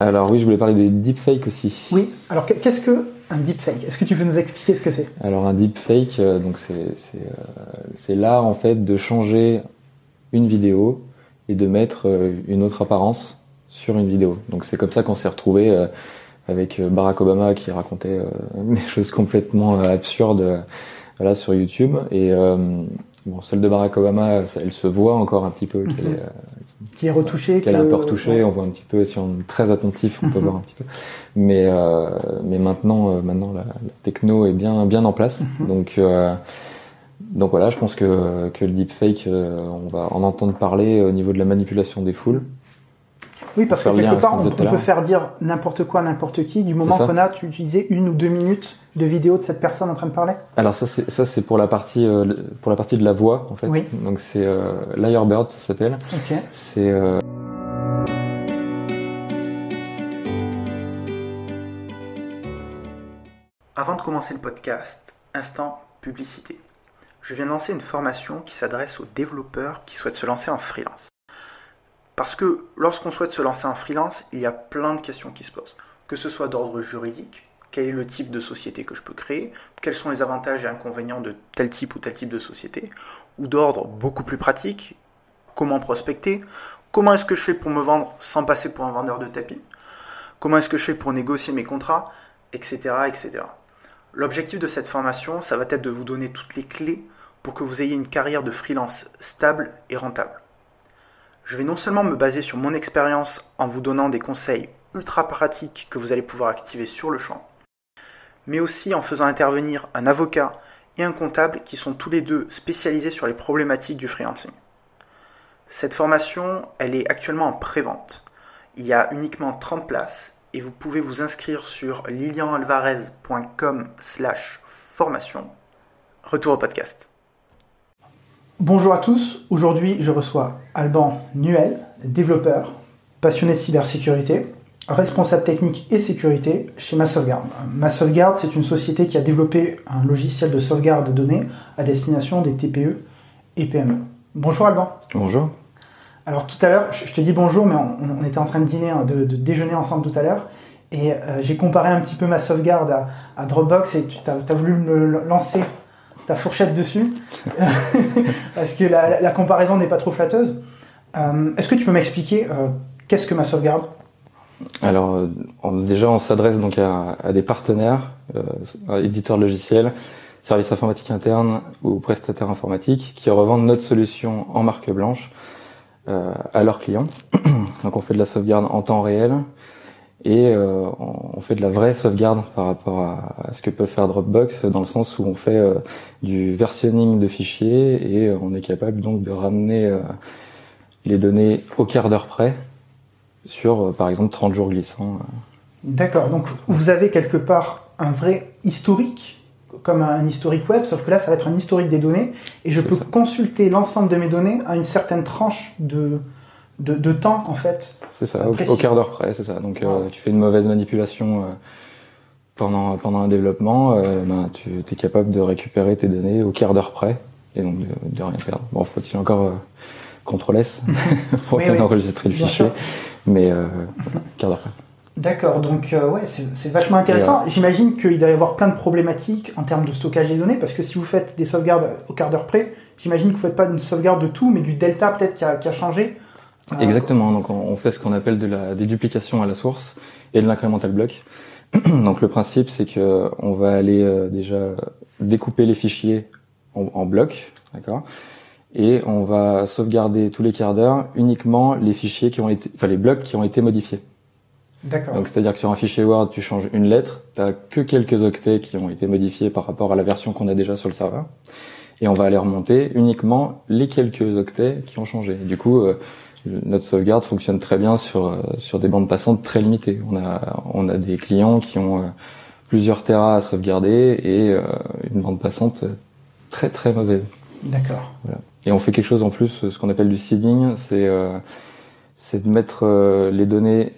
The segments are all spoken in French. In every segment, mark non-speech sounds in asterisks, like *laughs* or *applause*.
Alors oui, je voulais parler des deepfakes aussi. Oui, alors qu'est-ce que un deepfake? Est-ce que tu peux nous expliquer ce que c'est? Alors un deepfake, euh, donc c'est l'art en fait de changer une vidéo et de mettre une autre apparence sur une vidéo. Donc c'est comme ça qu'on s'est retrouvé avec Barack Obama qui racontait *laughs* des choses complètement absurdes voilà, sur YouTube. Et euh, bon, celle de Barack Obama, elle se voit encore un petit peu qu'elle mhm. est, euh, qui est retouchée, qu'elle est un peu retouchée. On voit un petit peu si on est très attentif, on peut mhm. voir un petit peu. Mais euh, mais maintenant, maintenant la, techno est bien bien en place. Mhm. Donc donc voilà, je pense que, que le deepfake, on va en entendre parler au niveau de la manipulation des foules. Oui, parce que quelque part, on, peut faire dire n'importe quoi à n'importe qui du moment qu'on a utilisé une ou deux minutes de vidéo de cette personne en train de parler. Alors ça, c'est ça, c'est pour la partie euh, pour la partie de la voix en fait. Oui. Donc c'est euh, Lyrebird, ça s'appelle. Ok. C'est euh, Avant de commencer le podcast, instant publicité. Je viens de lancer une formation qui s'adresse aux développeurs qui souhaitent se lancer en freelance. Parce que lorsqu'on souhaite se lancer en freelance, il y a plein de questions qui se posent. Que ce soit d'ordre juridique, quel est le type de société que je peux créer, quels sont les avantages et inconvénients de tel type ou tel type de société, ou d'ordre beaucoup plus pratique, comment prospecter, comment est-ce que je fais pour me vendre sans passer pour un vendeur de tapis, comment est-ce que je fais pour négocier mes contrats, etc. etc. L'objectif de cette formation, ça va être de vous donner toutes les clés pour que vous ayez une carrière de freelance stable et rentable. Je vais non seulement me baser sur mon expérience en vous donnant des conseils ultra pratiques que vous allez pouvoir activer sur le champ, mais aussi en faisant intervenir un avocat et un comptable qui sont tous les deux spécialisés sur les problématiques du freelancing. Cette formation, elle est actuellement en pré-vente. Il y a uniquement 30 places et vous pouvez vous inscrire sur lilianalvarez.com slash formation. Retour au podcast. Bonjour à tous, aujourd'hui je reçois Alban Nuel, développeur, passionné de cybersécurité, responsable technique et sécurité chez Ma Sauvegarde. Ma Sauvegarde, c'est une société qui a développé un logiciel de sauvegarde de données à destination des TPE et PME. Bonjour Alban. Bonjour. Alors tout à l'heure, je te dis bonjour, mais on, était en train de dîner, hein, de, déjeuner ensemble tout à l'heure, et euh, j'ai comparé un petit peu ma sauvegarde à, Dropbox, et tu as voulu me lancer ta fourchette dessus, *laughs* parce que la, comparaison n'est pas trop flatteuse. Euh, est-ce que tu peux m'expliquer euh, qu'est-ce que ma sauvegarde? Alors, euh, déjà, on s'adresse donc à, des partenaires, éditeurs logiciels, services informatiques internes ou prestataires informatiques qui revendent notre solution en marque blanche à leurs clients. *clears throat* donc, on fait de la sauvegarde en temps réel et euh, on fait de la vraie sauvegarde par rapport à, ce que peut faire Dropbox dans le sens où on fait euh, du versionning de fichiers et on est capable donc de ramener euh, les données au quart d'heure près sur par exemple 30 jours glissants. D'accord, donc vous avez quelque part un vrai historique comme un historique web, sauf que là ça va être un historique des données et je peux consulter l'ensemble de mes données à une certaine tranche de, de, temps en fait. C'est ça, au, quart d'heure près, c'est ça. Donc euh, tu fais une mauvaise manipulation euh, pendant, pendant un développement, euh, ben, tu es capable de récupérer tes données au quart d'heure près et donc de, rien perdre. Bon, faut-il encore CTRL S *laughs* pour bien enregistrer le fichier, mais quart d'heure près. D'accord, donc ouais, c'est vachement intéressant. J'imagine qu'il doit y avoir plein de problématiques en termes de stockage des données, parce que si vous faites des sauvegardes au quart d'heure près, j'imagine que vous ne faites pas une sauvegarde de tout, mais du delta peut-être qui a, qui a changé Exactement. Donc on fait ce qu'on appelle de la déduplication à la source et de l'incrémental block. *clears throat* Donc le principe c'est que on va aller euh, déjà découper les fichiers en, blocs, d'accord, et on va sauvegarder tous les quarts d'heure uniquement les fichiers qui ont été, enfin les blocs qui ont été modifiés. D'accord. Donc c'est-à-dire que sur un fichier Word, tu changes une lettre, tu n'as que quelques octets qui ont été modifiés par rapport à la version qu'on a déjà sur le serveur, et on va aller remonter uniquement les quelques octets qui ont changé. Du coup, euh, notre sauvegarde fonctionne très bien sur euh, sur des bandes passantes très limitées. On a on a des clients qui ont euh, plusieurs terras à sauvegarder et euh, une bande passante très très mauvaise. D'accord. Et on fait quelque chose en plus, ce qu'on appelle du seeding, c'est c'est de mettre les données,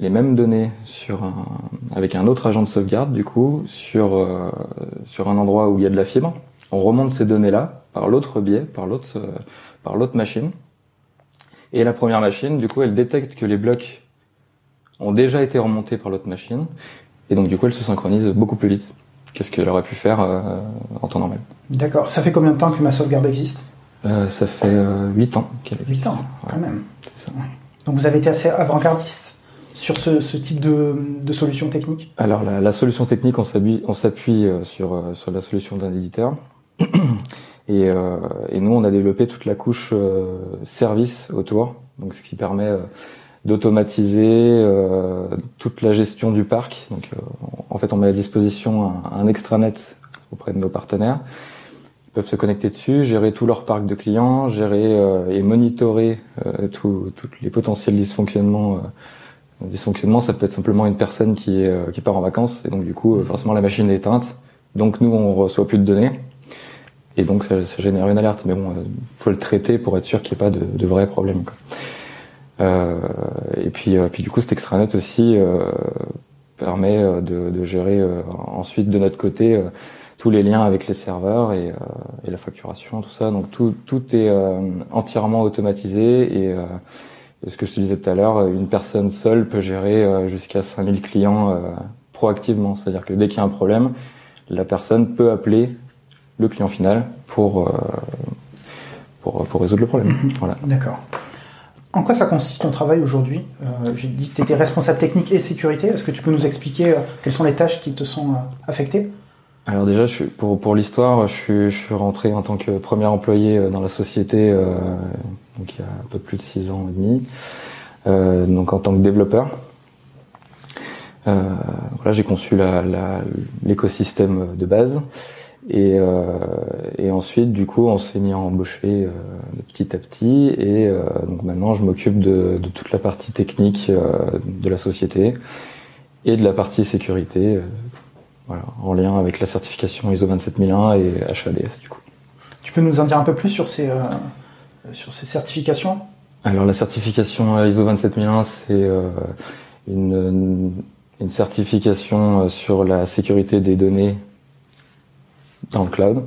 les mêmes données sur un, avec un autre agent de sauvegarde du coup sur sur un endroit où il y a de la fibre. On remonte ces données là par l'autre biais, par l'autre par l'autre machine et la première machine, du coup, elle détecte que les blocs ont déjà été remontées par l'autre machine, et donc du coup elles se synchronisent beaucoup plus vite qu'est-ce qu'elle aurait pu faire euh, en temps normal. D'accord. Ça fait combien de temps que ma sauvegarde existe? Euh, Ça fait 8 ans qu'elle existe. 8 ans, quand même. Ça. Donc vous avez été assez avant-gardiste sur ce, type de, de, solution technique? Alors la, solution technique, on s'appuie sur, sur la solution d'un éditeur. *clears throat* Et, euh, et, nous, on a développé toute la couche euh, service autour, donc ce qui permet euh, d'automatiser euh, toute la gestion du parc. Donc, en fait, on met à disposition un, un, extranet auprès de nos partenaires. Ils peuvent se connecter dessus, gérer tout leur parc de clients, gérer et monitorer tous les potentiels dysfonctionnements. dysfonctionnements, ça peut être simplement une personne qui, qui part en vacances, et donc du coup, forcément, la machine est éteinte. Donc nous, on reçoit plus de données. Et donc ça, ça, génère une alerte. Mais bon, euh, faut le traiter pour être sûr qu'il n'y ait pas de, de vrais problèmes. Quoi. Euh, et puis, euh, puis du coup, cet extranet aussi euh, permet de, de gérer ensuite de notre côté tous les liens avec les serveurs et, et, la facturation, tout ça. Donc tout, tout est entièrement automatisé et, et, ce que je te disais tout à l'heure, une personne seule peut gérer jusqu'à 5000 clients proactivement. C'est-à-dire que dès qu'il y a un problème, la personne peut appeler le client final pour, euh, pour, pour, résoudre le problème. Mhm. Voilà. D'accord. En quoi ça consiste ton travail aujourd'hui? Euh, J'ai dit que tu étais responsable technique et sécurité. Est-ce que tu peux nous expliquer euh, quelles sont les tâches qui te sont affectées? Alors déjà, je suis, pour, pour l'histoire, je suis, je suis rentré en tant que premier employé dans la société donc il y a un peu plus de 6 ans et demi, donc en tant que développeur. voilà, j'ai conçu l'écosystème de base. Et, euh, et, ensuite, du coup, on s'est mis à embaucher euh, petit à petit. Et euh, donc maintenant, je m'occupe de, de, toute la partie technique euh, de la société et de la partie sécurité, euh, voilà, en lien avec la certification ISO 27001 et HADS, du coup. Tu peux nous en dire un peu plus sur ces, sur ces certifications? Alors, la certification ISO 27001, c'est une, une certification sur la sécurité des données dans le cloud,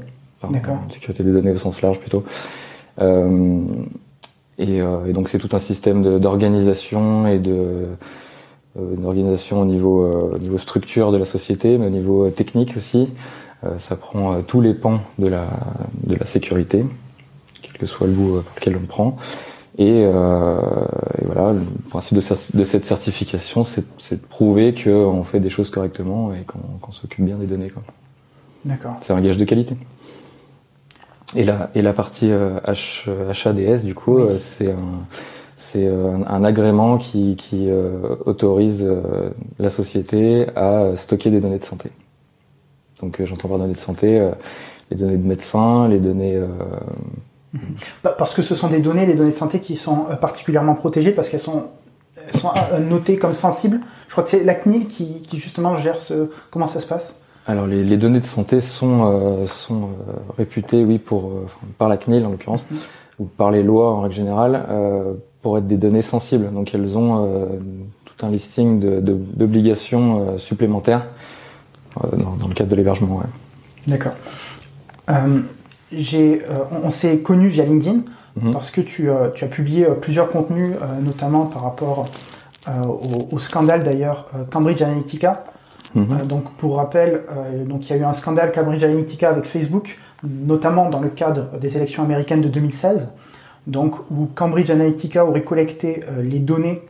D'accord. sécurité des données au sens large plutôt. Euh, et, euh, et, donc c'est tout un système d'organisation et de euh, une organisation au niveau, euh, niveau structure de la société, mais au niveau technique aussi. Euh, ça prend tous les pans de la, de la sécurité, quel que soit le bout pour lequel on le prend. Et, euh, et, voilà, le principe de, de cette certification, c'est de prouver qu'on fait des choses correctement et qu'on s'occupe bien des données. Quoi. D'accord. C'est un gage de qualité. Et la, et la partie euh, H, HADS, du coup, euh, c'est un, c'est euh, un, agrément qui, qui autorise la société à stocker des données de santé. Donc j'entends par données de santé les données de médecins, les données... Mhm. Parce que ce sont des données, les données de santé qui sont particulièrement protégées parce qu'elles sont, elles sont notées comme sensibles. Je crois que c'est la CNIL qui, qui justement gère ce... Comment ça se passe? Alors les, les, données de santé sont, euh, sont euh, réputées, oui, pour, euh, par la CNIL en l'occurrence, mhm. ou par les lois en règle générale, pour être des données sensibles. Donc elles ont tout un listing d'obligations supplémentaires dans, dans, le cadre de l'hébergement. Ouais. D'accord. on, on s'est connu via LinkedIn mhm. parce que tu, tu, as publié plusieurs contenus, notamment par rapport au, au, scandale d'ailleurs Cambridge Analytica. Mhm. Euh, donc pour rappel, euh, donc il y a eu un scandale Cambridge Analytica avec Facebook, notamment dans le cadre des élections américaines de 2016, donc où Cambridge Analytica aurait collecté euh, les données,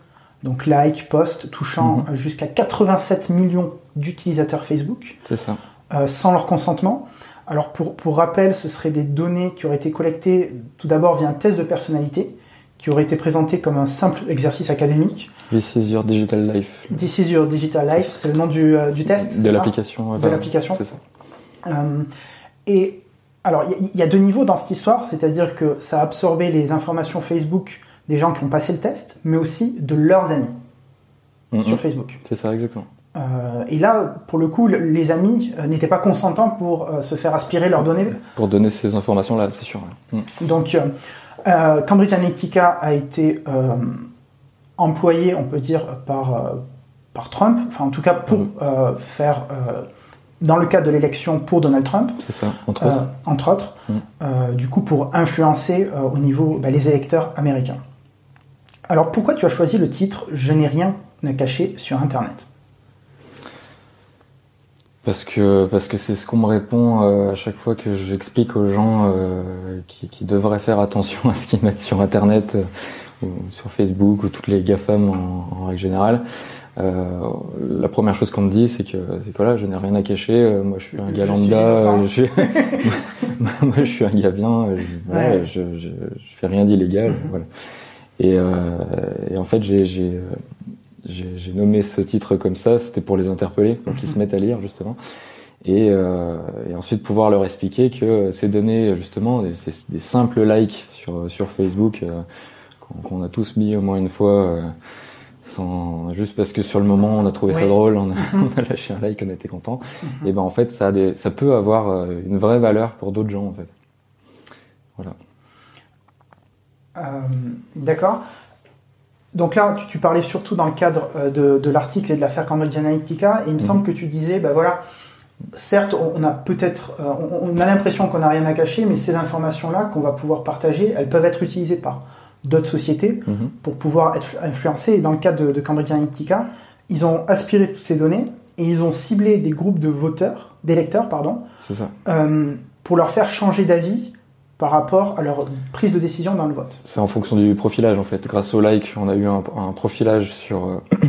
donc like, post, touchant mhm. jusqu'à 87 millions d'utilisateurs Facebook, ça. sans leur consentement. Alors pour, pour rappel, ce seraient des données qui auraient été collectées tout d'abord via un test de personnalité, qui aurait été présenté comme un simple exercice académique. This is your digital life. This is your digital life, c'est le nom du, euh, du test. De l'application. De l'application. C'est ça. Euh, et alors, il y, a deux niveaux dans cette histoire, c'est-à-dire que ça a absorbé les informations Facebook des gens qui ont passé le test, mais aussi de leurs amis sur Facebook. C'est ça, exactement. Euh, et là, pour le coup, les amis euh, n'étaient pas consentants pour euh, se faire aspirer leurs données. Pour donner ces informations-là, c'est sûr. Mm. Donc, euh, Cambridge Analytica a été euh, employé, on peut dire, par, euh, par Trump, enfin en tout cas pour mhm. faire, dans le cadre de l'élection pour Donald Trump. C'est ça, entre autres. Entre autres mhm. du coup, pour influencer au niveau bah, les électeurs américains. Alors pourquoi tu as choisi le titre? Je n'ai rien à cacher sur Internet parce que parce que c'est ce qu'on me répond euh, à chaque fois que j'explique aux gens euh, qui, qui, devraient faire attention *laughs* à ce qu'ils mettent sur Internet euh, ou sur Facebook ou toutes les GAFAM en, en règle générale. la première chose qu'on me dit, c'est que, c'est que voilà, je n'ai rien à cacher. moi, je suis un gars lambda. Je *laughs* moi, je suis un gars bien. Je, ouais. je, je, je, fais rien d'illégal. Mm-hmm. Voilà. Et, et, en fait, j'ai j'ai nommé ce titre comme ça, c'était pour les interpeller, pour qu'ils se mettent à lire justement. Et, euh, et, ensuite pouvoir leur expliquer que ces données, justement, des, des simples likes sur, sur Facebook, euh, qu'on a tous mis au moins une fois, euh, sans, juste parce que sur le moment on a trouvé oui. ça drôle, on a, *laughs* on a, lâché un like, on était content. Mm-hmm. Et ben en fait, ça, a des, ça peut avoir une vraie valeur pour d'autres gens en fait. Voilà. Euh, D'accord. Donc là, tu, tu, parlais surtout dans le cadre euh, de, de l'article et de l'affaire Cambridge Analytica, et il me mmh. semble que tu disais, ben voilà, certes, on a peut-être, euh, on, on, a l'impression qu'on n'a rien à cacher, mais ces informations-là qu'on va pouvoir partager, elles peuvent être utilisées par d'autres sociétés mmh. pour pouvoir être influencées. Et dans le cadre de, de, Cambridge Analytica, ils ont aspiré toutes ces données et ils ont ciblé des groupes de voteurs, d'électeurs, pardon, euh, pour leur faire changer d'avis par rapport à leur prise de décision dans le vote C'est en fonction du profilage en fait. Grâce au like, on a eu un, un profilage sur euh, *clears throat*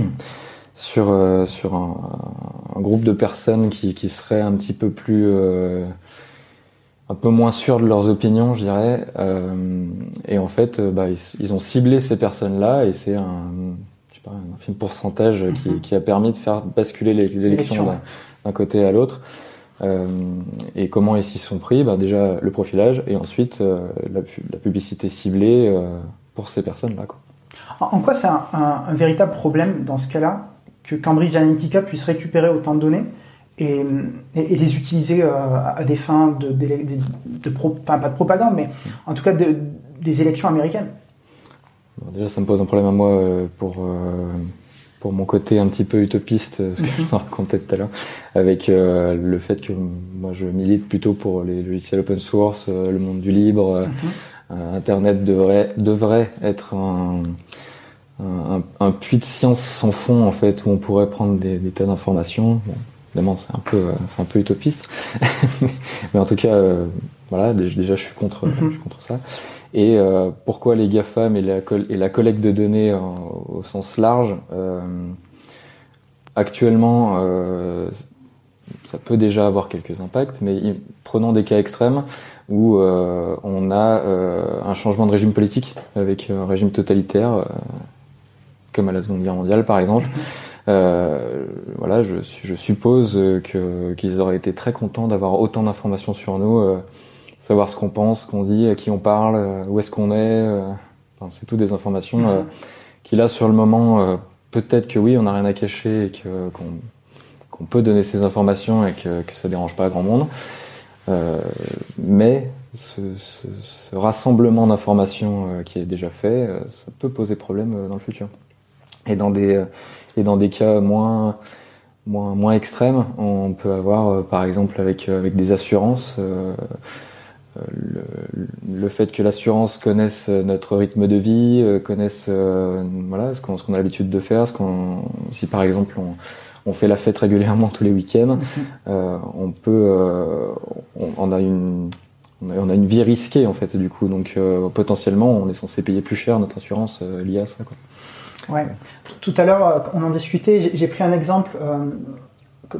sur euh, sur un, un, groupe de personnes qui, qui seraient un petit peu plus euh, un peu moins sûres de leurs opinions, je dirais. Et en fait, bah, ils, ils, ont ciblé ces personnes-là et c'est un je sais pas un infime pourcentage mm -hmm. qui, qui, a permis de faire basculer l'élection d'un côté à l'autre. Euh, et comment ils s'y sont pris bah Déjà le profilage et ensuite euh, la, la, publicité ciblée euh, pour ces personnes-là. En quoi c'est un, un, un, véritable problème dans ce cas-là que Cambridge Analytica puisse récupérer autant de données et, et, et les utiliser à des fins de, de, de, de pro, enfin, pas de propagande, mais en tout cas de, des élections américaines? Bon, Déjà, ça me pose un problème à moi pour pour mon côté un petit peu utopiste, ce que je te racontais tout à l'heure, avec euh, le fait que moi je milite plutôt pour les logiciels open source, euh, le monde du libre. Euh, Internet devrait devrait être un, un, un, puits de science sans fond en fait où on pourrait prendre des, des tas d'informations. Bon, évidemment c'est un peu c'est un peu utopiste, *laughs* mais en tout cas voilà déjà je suis contre mm -hmm. je suis contre ça. Et euh, pourquoi les GAFAM et la, et la collecte de données au sens large euh, Actuellement, euh, ça peut déjà avoir quelques impacts, mais prenons des cas extrêmes où euh, on a euh, un changement de régime politique avec un régime totalitaire, euh, comme à la Seconde Guerre mondiale par exemple. voilà, je, je suppose que qu'ils auraient été très contents d'avoir autant d'informations sur nous savoir ce qu'on pense, ce qu'on dit, à qui on parle, euh, où est-ce qu'on est. Euh, enfin, c'est tout des informations euh, qui là sur le moment, peut-être que oui, on n'a rien à cacher et qu'on qu peut donner ces informations et que, que ça dérange pas grand monde. mais ce, ce, ce rassemblement d'informations qui est déjà fait, ça peut poser problème dans le futur. Et dans des et dans des cas moins moins moins extrêmes, on peut avoir par exemple avec avec des assurances le, le, fait que l'assurance connaisse notre rythme de vie, euh, connaisse euh, voilà ce qu'on qu a l'habitude de faire, ce qu'on si par exemple on, on, fait la fête régulièrement tous les week-ends, *laughs* euh, on peut euh, on, on, a une on a une vie risquée en fait du coup donc potentiellement on est censé payer plus cher notre assurance liée à ça quoi. Ouais. Tout à l'heure on en discutait, j'ai pris un exemple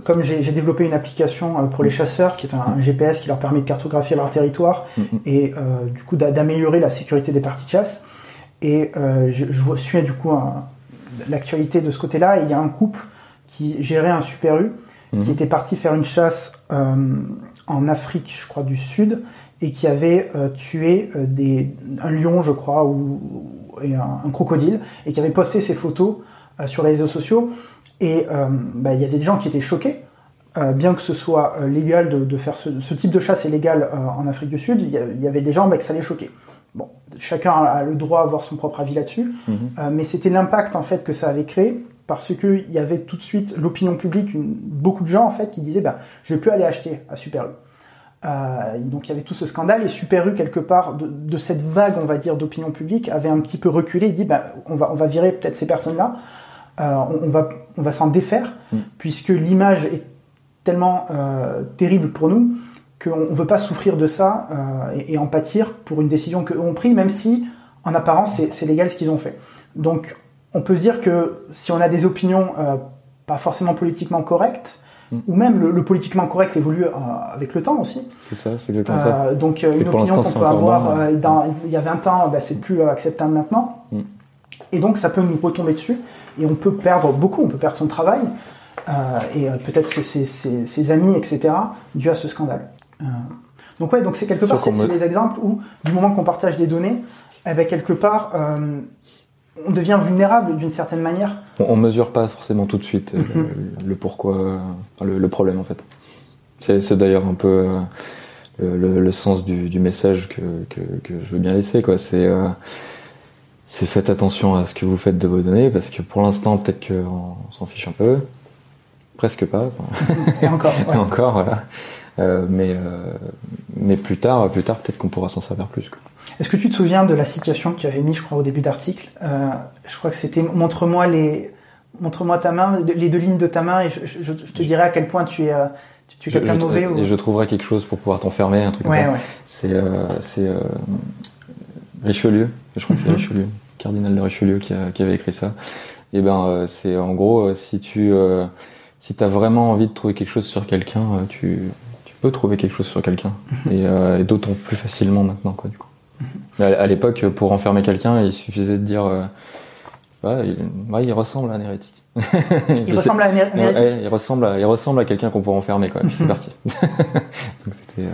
comme j'ai développé une application euh, pour les chasseurs, qui est un, GPS qui leur permet de cartographier leur territoire mm -hmm. et euh, du coup d'améliorer la sécurité des parties de chasse. Et euh, je, je suis du coup l'actualité de ce côté-là. Il y a un couple qui gérait un Super U, mm -hmm. qui était parti faire une chasse euh, en Afrique, je crois, du Sud, et qui avait tué des, un lion, je crois, ou, et un, un, crocodile, et qui avait posté ses photos sur les réseaux sociaux. Et euh, bah, il y avait des gens qui étaient choqués, euh, bien que ce soit euh, légal de, de faire ce, ce, type de chasse est légal euh, en Afrique du Sud, il y, y, avait des gens bah, que ça les choquait. Bon, chacun a le droit d'avoir son propre avis là-dessus, -hmm. mais c'était l'impact en fait que ça avait créé parce que il y avait tout de suite l'opinion publique, une, beaucoup de gens en fait qui disaient bah, je vais plus aller acheter à Super U. Euh, donc il y avait tout ce scandale et Super U quelque part de, de cette vague on va dire d'opinion publique avait un petit peu reculé et dit bah, on va on va virer peut-être ces personnes là on, va, on va s'en défaire, Mm. puisque l'image est tellement euh, terrible pour nous qu'on ne veut pas souffrir de ça euh, et, et en pâtir pour une décision qu'eux ont prise, même si en apparence c'est légal ce qu'ils ont fait. Donc on peut se dire que si on a des opinions euh, pas forcément politiquement correctes, Mm. ou même le, le politiquement correct évolue euh, avec le temps aussi. C'est ça, c'est exactement ça. Euh, donc euh, une opinion qu'on peut avoir euh, dans- il y a 20 ans, bah, c'est plus euh, acceptable maintenant. Mm. Et donc ça peut nous retomber dessus et on peut perdre beaucoup, on peut perdre son travail euh, et euh, peut-être ses, ses- ses- ses amis, etc. dû à ce scandale. Euh, donc ouais, donc c'est quelque part c'est me- des exemples où du moment qu'on partage des données, eh ben, quelque part euh, on devient vulnérable d'une certaine manière. On, on mesure pas forcément tout de suite Mhm. le, le pourquoi, enfin, le, le problème en fait. C'est d'ailleurs un peu le, sens du, du message que, que, que je veux bien laisser. quoi. C'est c'est faites attention à ce que vous faites de vos données parce que pour l'instant peut-être qu'on s'en fiche un peu, presque pas. *laughs* Et encore. ouais. et encore voilà. Euh, mais euh, mais plus tard, plus tard peut-être qu'on pourra s'en servir plus. Est-ce que tu te souviens de la situation que tu avais mis, je crois, au début d'article? Euh, Je crois que c'était montre-moi les montre-moi ta main, les deux lignes de ta main, et je, je- je te dirai à quel point tu es, tu, tu es quelqu'un mauvais. ou... Et je trouverai quelque chose pour pouvoir t'enfermer, un truc comme Ouais, ça. ouais. C'est c'est, Richelieu, je crois que c'est Mhm. Richelieu, cardinal de Richelieu qui, a- qui avait écrit ça. Et ben euh, c'est en gros euh, si tu euh, si t'as vraiment envie de trouver quelque chose sur quelqu'un, tu tu peux trouver quelque chose sur quelqu'un Mhm. et, et d'autant plus facilement maintenant quoi du coup. À, à l'époque pour enfermer quelqu'un, il suffisait de dire ouais, il, ouais, il ressemble à un hérétique. *laughs* Il ressemble à un hé- un Ouais, hérétique ouais, il ressemble à, il ressemble à quelqu'un qu'on pourrait enfermer quoi. Et puis c'est Mhm. parti. *laughs* Donc c'était euh,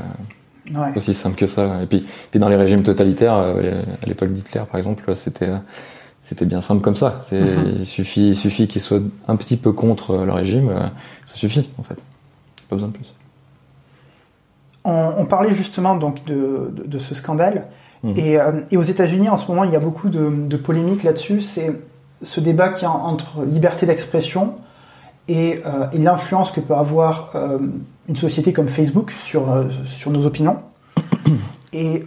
Ouais. aussi simple que ça. Et puis, puis dans les régimes totalitaires, euh, à l'époque d'Hitler par exemple, c'était euh, c'était bien simple comme ça. C'est Mhm. il suffit il suffit qu'ils soient un petit peu contre euh, le régime, euh, ça suffit en fait. Pas besoin de plus. On, on parlait justement donc de, de, de ce scandale. Mhm. Et, euh, et aux États-Unis, en ce moment, il y a beaucoup de, de polémiques là-dessus. C'est ce débat qui est en- entre liberté d'expression et, euh, et l'influence que peut avoir euh, une société comme Facebook sur, euh, sur nos opinions. *coughs* Et,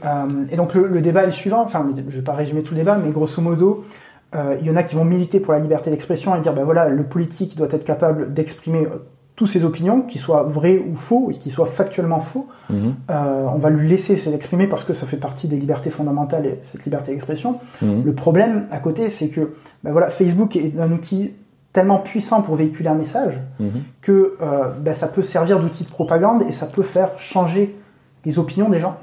et donc le, le débat est le suivant. Enfin, je ne vais pas résumer tout le débat, mais grosso modo, il y en a qui vont militer pour la liberté d'expression et dire, ben voilà, le politique doit être capable d'exprimer toutes ses opinions, qu'ils soient vraies ou faux, et qu'ils soient factuellement faux. Mhm. Euh, on va lui laisser s'exprimer parce que ça fait partie des libertés fondamentales et cette liberté d'expression. Mhm. Le problème à côté, c'est que ben voilà, Facebook est un outil tellement puissant pour véhiculer un message Mhm. que euh, ben ça peut servir d'outil de propagande et ça peut faire changer les opinions des gens.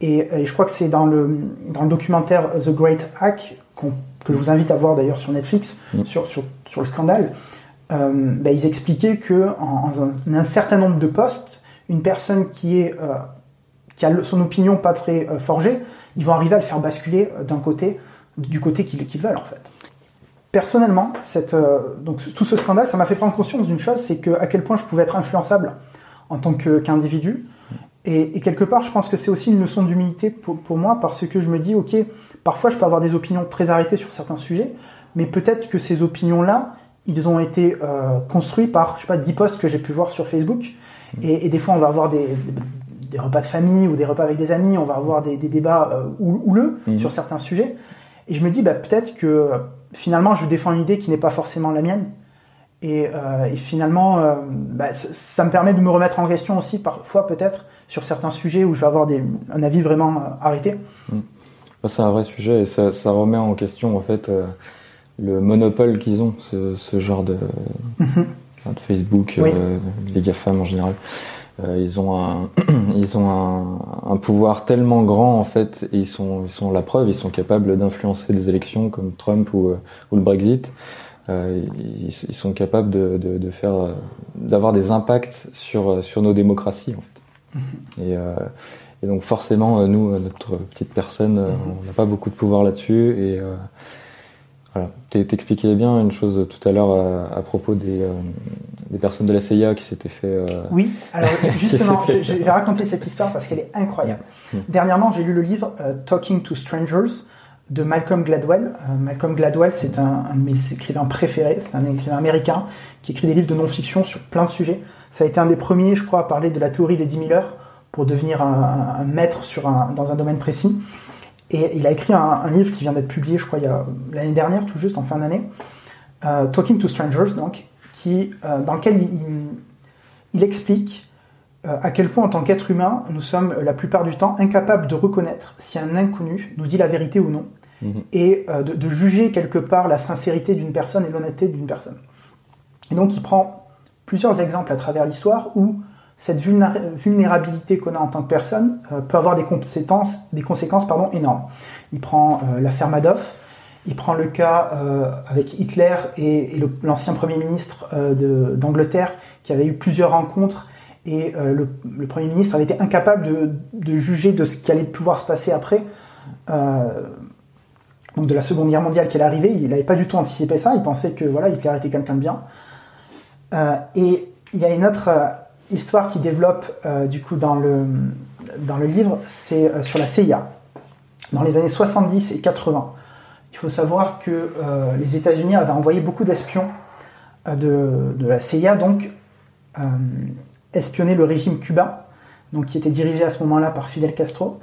Et, et je crois que c'est dans le, dans le documentaire The Great Hack, que je vous invite à voir d'ailleurs sur Netflix, Mm. sur, sur, sur le scandale, euh, ben, ils expliquaient que en, en un, certain nombre de postes, une personne qui, est, euh, qui a son opinion pas très forgée, ils vont arriver à le faire basculer d'un côté, du côté qu'ils qu'ils veulent en fait. Personnellement, cette, euh, donc, tout ce scandale, ça m'a fait prendre conscience d'une chose, c'est que à quel point je pouvais être influençable en tant qu'individu. et, et quelque part, je pense que c'est aussi une leçon d'humilité pour, pour moi, parce que je me dis, ok, parfois je peux avoir des opinions très arrêtées sur certains sujets, mais peut-être que ces opinions-là, ils ont été euh, construits par, je sais pas, 10 posts que j'ai pu voir sur Facebook. Et, et des fois, on va avoir des, des, des repas de famille ou des repas avec des amis, on va avoir des, des débats euh, hou- houleux Mhm. sur certains sujets. Et je me dis, bah, peut-être que finalement, je défends une idée qui n'est pas forcément la mienne. Et, euh, et finalement, euh, bah, ça, ça me permet de me remettre en question aussi, parfois peut-être, sur certains sujets où je vais avoir des, un avis vraiment euh, arrêté. Ça, C'est un vrai sujet et ça, ça remet en question en fait le monopole qu'ils ont, ce, ce genre de, Mhm. de Facebook, Oui. les GAFAM en général. Euh, ils ont un, *clears throat* ils ont un, un pouvoir tellement grand en fait, et ils sont, ils sont la preuve, ils sont capables d'influencer des élections comme Trump ou, euh, ou le Brexit. Euh, ils, ils sont capables de, de, de faire, euh, d'avoir des impacts sur, sur nos démocraties en fait. Et, euh, et donc forcément, nous, notre petite personne, euh, on n'a pas beaucoup de pouvoir là-dessus. Et euh, voilà, t'expliquais bien une chose tout à l'heure à, à propos des, euh, des personnes de la CIA qui s'étaient fait. euh, Oui, alors *laughs* justement, je, je vais raconter cette histoire parce qu'elle est incroyable. Dernièrement, j'ai lu le livre euh, Talking to Strangers de Malcolm Gladwell. Malcolm Gladwell, c'est un, un de mes écrivains préférés, c'est un écrivain américain qui écrit des livres de non-fiction sur plein de sujets. Ça a été un des premiers, je crois, à parler de la théorie des 10 000 heures pour devenir un, un maître sur un, dans un domaine précis. Et il a écrit un, un livre qui vient d'être publié, je crois, l'année dernière, tout juste, en fin d'année, Talking to Strangers, donc, qui, dans lequel il, il explique à quel point, en tant qu'être humain, nous sommes la plupart du temps incapables de reconnaître si un inconnu nous dit la vérité ou non, mhm. et de, de, juger quelque part la sincérité d'une personne et l'honnêteté d'une personne. Et donc, il prend plusieurs exemples à travers l'histoire où cette vulnérabilité qu'on a en tant que personne euh, peut avoir des conséquences, énormes. Il prend euh, l'affaire Madoff, il prend le cas euh, avec Hitler et, l'ancien Premier ministre d'Angleterre qui avait eu plusieurs rencontres et le, Premier ministre avait été incapable de, de, juger de ce qui allait pouvoir se passer après. donc de la Seconde Guerre mondiale qui allait arriver, il n'avait pas du tout anticipé ça, il pensait que voilà, Hitler était quelqu'un de bien. et il y a une autre histoire qui développe euh, du coup dans le, dans le livre, c'est euh, sur la CIA. Dans les années 70 et 80, il faut savoir que euh, les États-Unis avaient envoyé beaucoup d'espions de, de, la CIA, donc espionner le régime cubain, donc qui était dirigé à ce moment-là par Fidel Castro.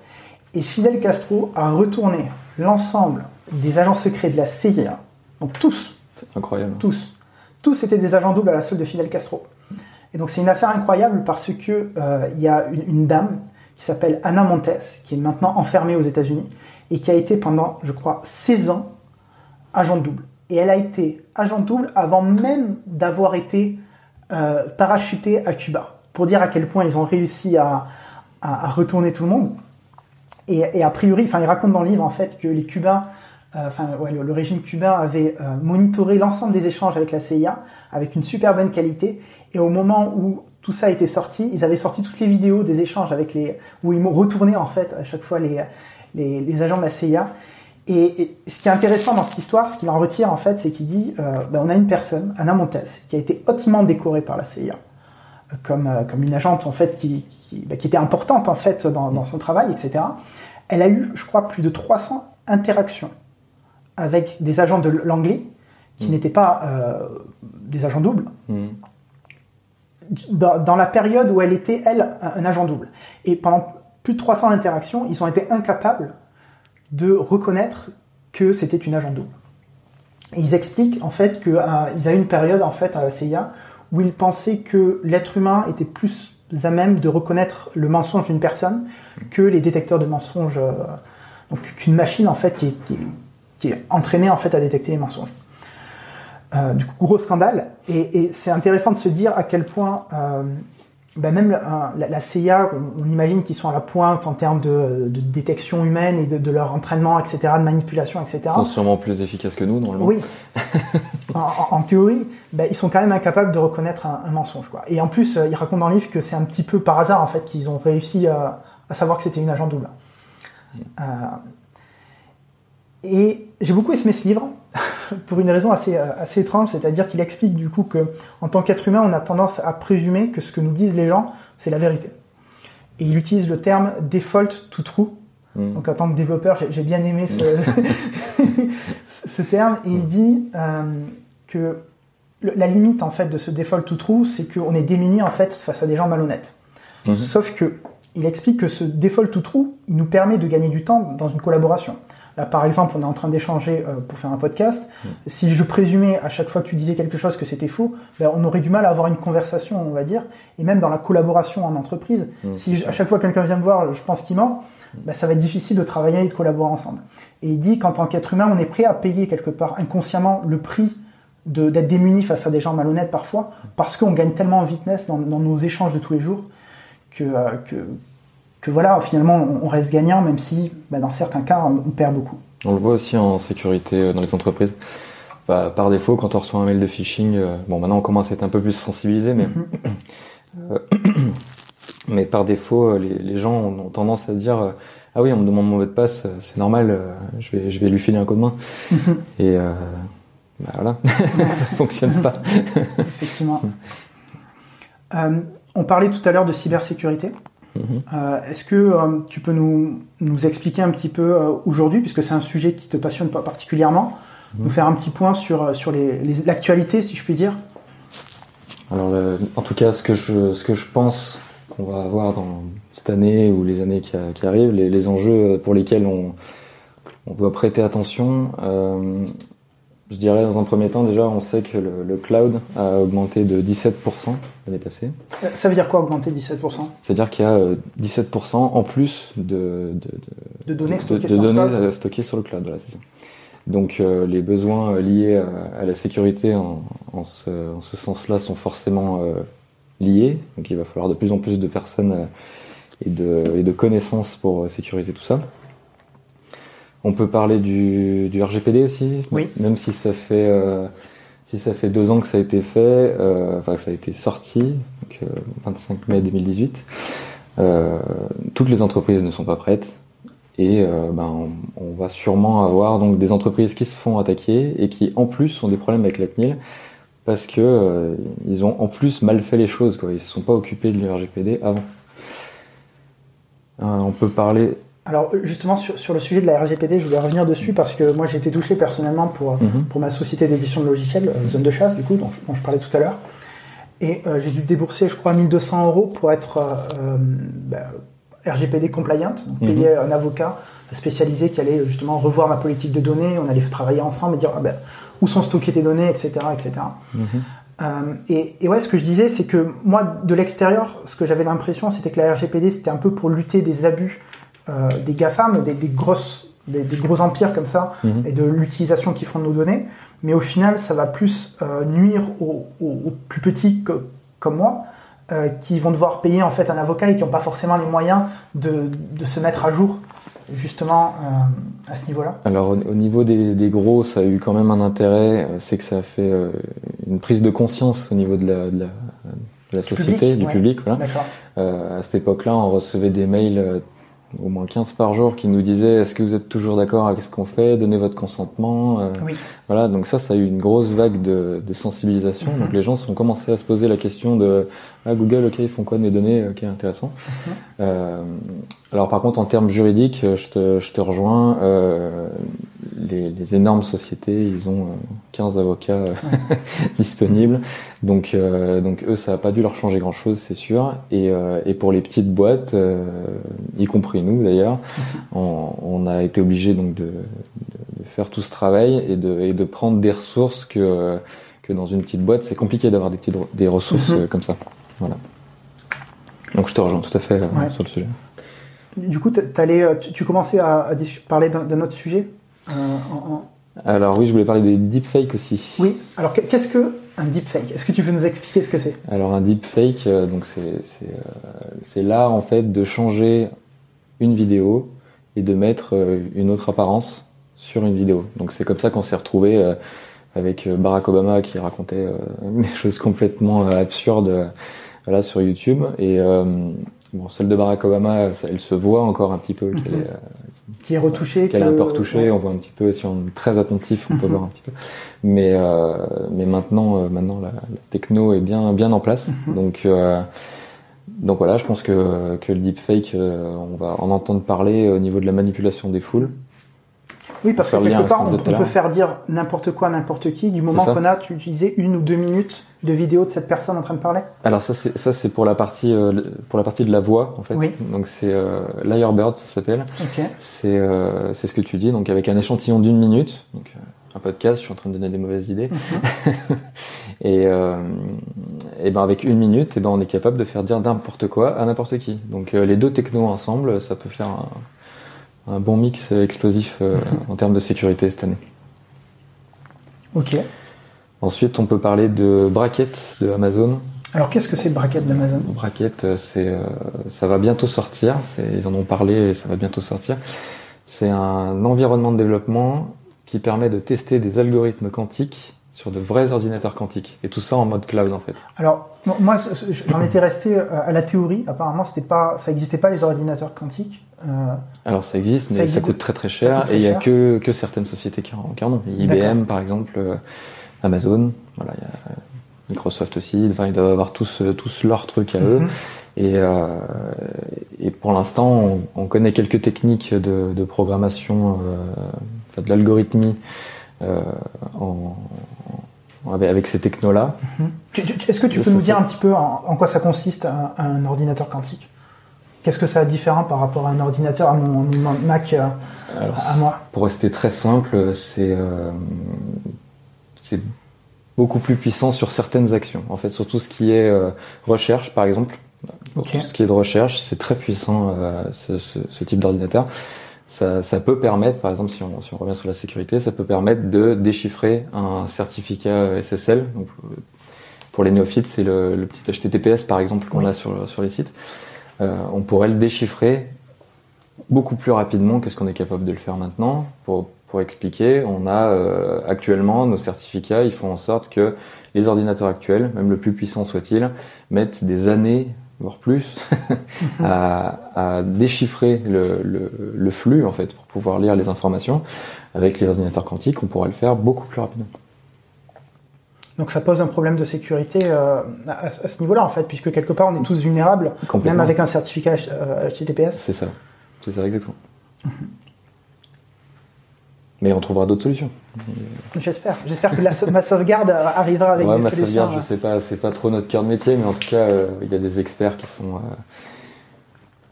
Et Fidel Castro a retourné l'ensemble des agents secrets de la CIA, donc tous, incroyable, tous, tous étaient des agents doubles à la solde de Fidel Castro. Et donc c'est une affaire incroyable parce que euh, il y a une, dame qui s'appelle Anna Montes, qui est maintenant enfermée aux États-Unis et qui a été pendant, je crois, 16 ans agent double. Et elle a été agent double avant même d'avoir été euh, parachutée à Cuba, pour dire à quel point ils ont réussi à, retourner tout le monde. Et, a priori, enfin, il raconte dans le livre en fait que les Cubains, euh, enfin, le, régime cubain avait monitoré l'ensemble des échanges avec la CIA avec une super bonne qualité et au moment où tout ça été sorti, ils avaient sorti toutes les vidéos des échanges avec les, où ils retourné en fait à chaque fois les, les, agents de la CIA. Et, ce qui est intéressant dans cette histoire, ce qu'il en retire en fait, c'est qu'il dit, euh, ben, on a une personne, Anna Montez, qui a été hautement décorée par la CIA euh, comme, euh, comme une agente en fait qui, qui, ben, était importante en fait dans, son travail, etc. Elle a eu, je crois, plus de 300 interactions avec des agents de l'anglais qui mmh. n'étaient pas des agents doubles. Mmh dans, la période où elle était, elle, un, agent double. Et pendant plus de 300 interactions, ils ont été incapables de reconnaître que c'était une agent double. Et ils expliquent en fait qu'ils euh, avaient une période en fait à la CIA où ils pensaient que l'être humain était plus à même de reconnaître le mensonge d'une personne que les détecteurs de mensonges, euh, donc qu'une machine en fait qui qui est entraînée en fait à détecter les mensonges. Euh, du coup, gros scandale. Et, c'est intéressant de se dire à quel point, euh, ben même la, CIA, on, imagine qu'ils sont à la pointe en termes de, détection humaine et de, leur entraînement, etc., de manipulation, etc. Ils sont sûrement plus efficaces que nous, normalement. Oui. *laughs* en, théorie, ben, ils sont quand même incapables de reconnaître un, mensonge. Quoi. Et en plus, euh, ils racontent dans le livre que c'est un petit peu par hasard, en fait, qu'ils ont réussi à, savoir que c'était une agent double. Et j'ai beaucoup aimé ce livre *laughs* pour une raison assez, euh, assez étrange, c'est-à-dire qu'il explique du coup que en tant qu'être humain, on a tendance à présumer que ce que nous disent les gens, c'est la vérité. Et il utilise le terme default to true. Hmm. Donc en tant que développeur, j'ai bien aimé *laughs* ce, ce, terme. Et il hmm. dit euh, que la limite en fait de ce default to true, c'est qu'on est démuni en fait face à des gens malhonnêtes. Hmm. Sauf que il explique que ce default to true, il nous permet de gagner du temps dans une collaboration. Là, par exemple, on est en train d'échanger euh, pour faire un podcast. Mm. Si je présumais à chaque fois que tu disais quelque chose que c'était faux, ben, on aurait du mal à avoir une conversation, on va dire. Et même dans la collaboration en entreprise, mm. si à chaque fois que quelqu'un vient me voir, je pense qu'il ment, ben, ça va être difficile de travailler et de collaborer ensemble. Et il dit qu'en tant qu'être humain, on est prêt à payer quelque part inconsciemment le prix d'être démuni face à des gens malhonnêtes parfois, parce qu'on gagne tellement en vitesse dans, nos échanges de tous les jours que, euh, que que voilà, finalement, on reste gagnant, même si bah, dans certains cas, on, perd beaucoup. On le voit aussi en sécurité euh, dans les entreprises. Bah, par défaut, quand on reçoit un mail de phishing, euh, bon, maintenant on commence à être un peu plus sensibilisé, mais, mhm. *coughs* euh, *coughs* mais par défaut, les, gens ont tendance à dire Ah oui, on me demande mon mot de passe, c'est normal, je, vais, je vais lui filer un coup de main. Mhm. *laughs* Et bah, voilà, *laughs* ça fonctionne pas. *laughs* Effectivement. on parlait tout à l'heure de cybersécurité. Euh, est-ce que euh, tu peux nous, nous, expliquer un petit peu euh, aujourd'hui, puisque c'est un sujet qui te passionne pas particulièrement, mhm. nous faire un petit point sur, sur l'actualité, si je puis dire? Alors, en tout cas, ce que je, ce que je pense qu'on va avoir dans cette année ou les années qui, qui arrivent, les, les, enjeux pour lesquels on, on doit prêter attention, je dirais dans un premier temps, déjà, on sait que le, le cloud a augmenté de 17% l'année passée. Euh, Ça veut dire quoi augmenter 17% C'est-à-dire qu'il y a euh, 17% en plus de, de, de, de données stockées sur le cloud euh, stockées sur le cloud. Voilà, c'est ça. Donc euh, les besoins euh, liés à, à la sécurité en, en ce, en ce sens-là sont forcément euh, liés. Donc il va falloir de plus en plus de personnes euh, et, de, et de connaissances pour euh, sécuriser tout ça. On peut parler du, du RGPD aussi, Oui. même si ça fait euh, si ça fait deux ans que ça a été fait, euh, enfin que ça a été sorti, donc, euh, 25 mai 2018. Euh, toutes les entreprises ne sont pas prêtes et euh, ben, on, on va sûrement avoir donc des entreprises qui se font attaquer et qui en plus ont des problèmes avec la CNIL parce que euh, ils ont en plus mal fait les choses quoi. Ils se sont pas occupés de l'RGPD avant. Euh, on peut parler. Alors euh, justement sur, sur le sujet de la RGPD, je voulais revenir dessus parce que moi j'ai été touché personnellement pour, euh, Mhm. pour ma société d'édition de logiciels, euh, Zone de chasse du coup, dont, je- dont je parlais tout à l'heure. Et euh, j'ai dû débourser, je crois, 1200 euros pour être euh, bah, RGPD compliant, donc Mhm. payer un avocat spécialisé qui allait justement revoir ma politique de données, on allait travailler ensemble et dire ah, ben, où sont stockées tes données, etc. etc. Euh, et, et ouais, ce que je disais, c'est que moi, de l'extérieur, ce que j'avais l'impression, c'était que la RGPD, c'était un peu pour lutter des abus euh, des GAFAM, des, des grosses, des, des gros empires comme ça, Mhm. et de l'utilisation qu'ils font de nos données. Mais au final, ça va plus euh, nuire aux, aux- aux plus petits que- comme moi, euh, qui vont devoir payer en fait un avocat et qui n'ont pas forcément les moyens de, de se mettre à jour, justement, euh, à ce niveau-là. Alors au, au niveau des, des gros, ça a eu quand même un intérêt, c'est que ça a fait euh, une prise de conscience au niveau de la, de la, de la société, public, du ouais. public. Voilà. À cette époque-là, on recevait des mails, au moins 15 par jour, qui nous disaient est-ce que vous êtes toujours d'accord avec ce qu'on fait? Donnez votre consentement. Euh, Oui. Voilà, donc ça, ça a eu une grosse vague de, de sensibilisation. Mhm. Donc les gens sont commencé à se poser la question de ah, Google, ok, ils font quoi de mes données? Ok, intéressant. Mhm. Euh, alors par contre, en termes juridiques, je te, je te rejoins. euh, les, les énormes sociétés, ils ont euh, 15 avocats euh, *laughs* disponibles. Donc, euh, donc eux, ça n'a pas dû leur changer grand-chose, c'est sûr. Et, euh, et pour les petites boîtes, euh, y compris nous d'ailleurs, on, on a été obligé donc de, de, de faire tout ce travail et de, et de prendre des ressources que, que dans une petite boîte, c'est compliqué d'avoir des, petites, des ressources Mhm. euh, comme ça. Voilà. Donc je te rejoins tout à fait euh, Ouais. sur le sujet. Du coup, euh, tu, tu commençais à, parler d'un autre sujet? euh, en- en- Alors oui, je voulais parler des deepfakes aussi. Oui, alors qu'est- qu'est-ce que un deepfake? Est-ce que tu peux nous expliquer ce que c'est? Alors un deepfake, euh, donc c'est c'est euh, l'art en fait de changer une vidéo et de mettre euh, une autre apparence sur une vidéo. Donc c'est comme ça qu'on s'est retrouvé euh, avec euh, Barack Obama qui racontait euh, *laughs* des choses complètement euh, absurdes euh, voilà sur YouTube et euh, bon celle de Barack Obama, ça- elle se voit encore un petit peu qu'elle est, euh, Qui est retouché qu'elle est que- un peu retouchée, on voit un petit peu, si on est très attentif, on peut Mhm. voir un petit peu. Mais, euh, mais maintenant, euh, maintenant la, la techno est bien, bien en place. Mhm. Donc, euh, donc voilà, je pense que, que le deepfake, on va en entendre parler au niveau de la manipulation des foules. Oui, parce que quelque part, on, peut faire dire n'importe quoi, à n'importe qui, du moment qu'on a utilisé une ou deux minutes de vidéo de cette personne en train de parler. Alors ça, c'est ça, c'est pour la partie, euh, pour la partie de la voix en fait. Oui. Donc c'est euh, ça s'appelle. Ok. C'est euh, c'est ce que tu dis, donc avec un échantillon d'une minute, donc euh, un podcast, je suis en train de donner des mauvaises idées. Mhm. *laughs* et, et ben avec une minute, et ben on est capable de faire dire n'importe quoi à n'importe qui. Donc les deux technos ensemble, ça peut faire un, un bon mix explosif *laughs* en termes de sécurité cette année. Ok. Ensuite, on peut parler de Bracket de Amazon. Alors, qu'est-ce que c'est Bracket d'Amazon? Bracket, euh, c'est, euh, ça va bientôt sortir. Ils en ont parlé et ça va bientôt sortir. C'est un environnement de développement qui permet de tester des algorithmes quantiques sur de vrais ordinateurs quantiques. Et tout ça en mode cloud en fait. Alors, mo- moi, j'en étais resté euh, à la théorie. Apparemment, c'était pas, ça n'existait pas les ordinateurs quantiques. Euh, Alors ça existe, mais Ça coûte très très cher très et il y a que, que certaines sociétés qui en, ont. IBM par exemple, Amazon, voilà, il y a euh, Microsoft aussi. Enfin, ils doivent avoir tous, euh, tous leurs trucs à eux. Mhm. Et, euh, et pour l'instant, on, on connaît quelques techniques de, de programmation, euh, de l'algorithmie euh, en, en- avec, ces technos-là. tu- Est-ce que tu peux nous dire un petit peu en, en quoi ça consiste un, un ordinateur quantique? Qu'est-ce que ça a différent par rapport à un ordinateur, à mon, mon Mac, Alors, à moi? Pour rester très simple, c'est c'est beaucoup plus puissant sur certaines actions. En fait, sur tout ce qui est euh, recherche, par exemple, tout ce qui est de recherche, c'est très puissant euh, ce, ce- ce type d'ordinateur. Ça, ça peut permettre, par exemple, si on, si on revient sur la sécurité, ça peut permettre de déchiffrer un certificat SSL. Donc, euh, pour les néophytes, c'est le, le petit HTTPS, par exemple, qu'on Oui. a sur, sur les sites. Euh, on pourrait le déchiffrer beaucoup plus rapidement que ce qu'on est capable de le faire maintenant. Pour, pour expliquer, on a euh, actuellement nos certificats, ils font en sorte que les ordinateurs actuels, même le plus puissant soit-il, mettent des années, voire plus, *laughs* à, à déchiffrer le, le, le flux en fait pour pouvoir lire les informations. Avec les ordinateurs quantiques, on pourra le faire beaucoup plus rapidement. Donc ça pose un problème de sécurité euh, à, à ce niveau-là en fait, puisque quelque part on est tous vulnérables, même avec un certificat H- euh, HTTPS. C'est ça, c'est ça exactement. Mais on trouvera d'autres solutions. J'espère. J'espère que la, ma sauvegarde arrivera avec ouais, des ma solutions. sauvegarde, je euh, sais pas, c'est pas trop notre cœur de métier, mais en tout cas, euh, il y a des experts qui sont euh,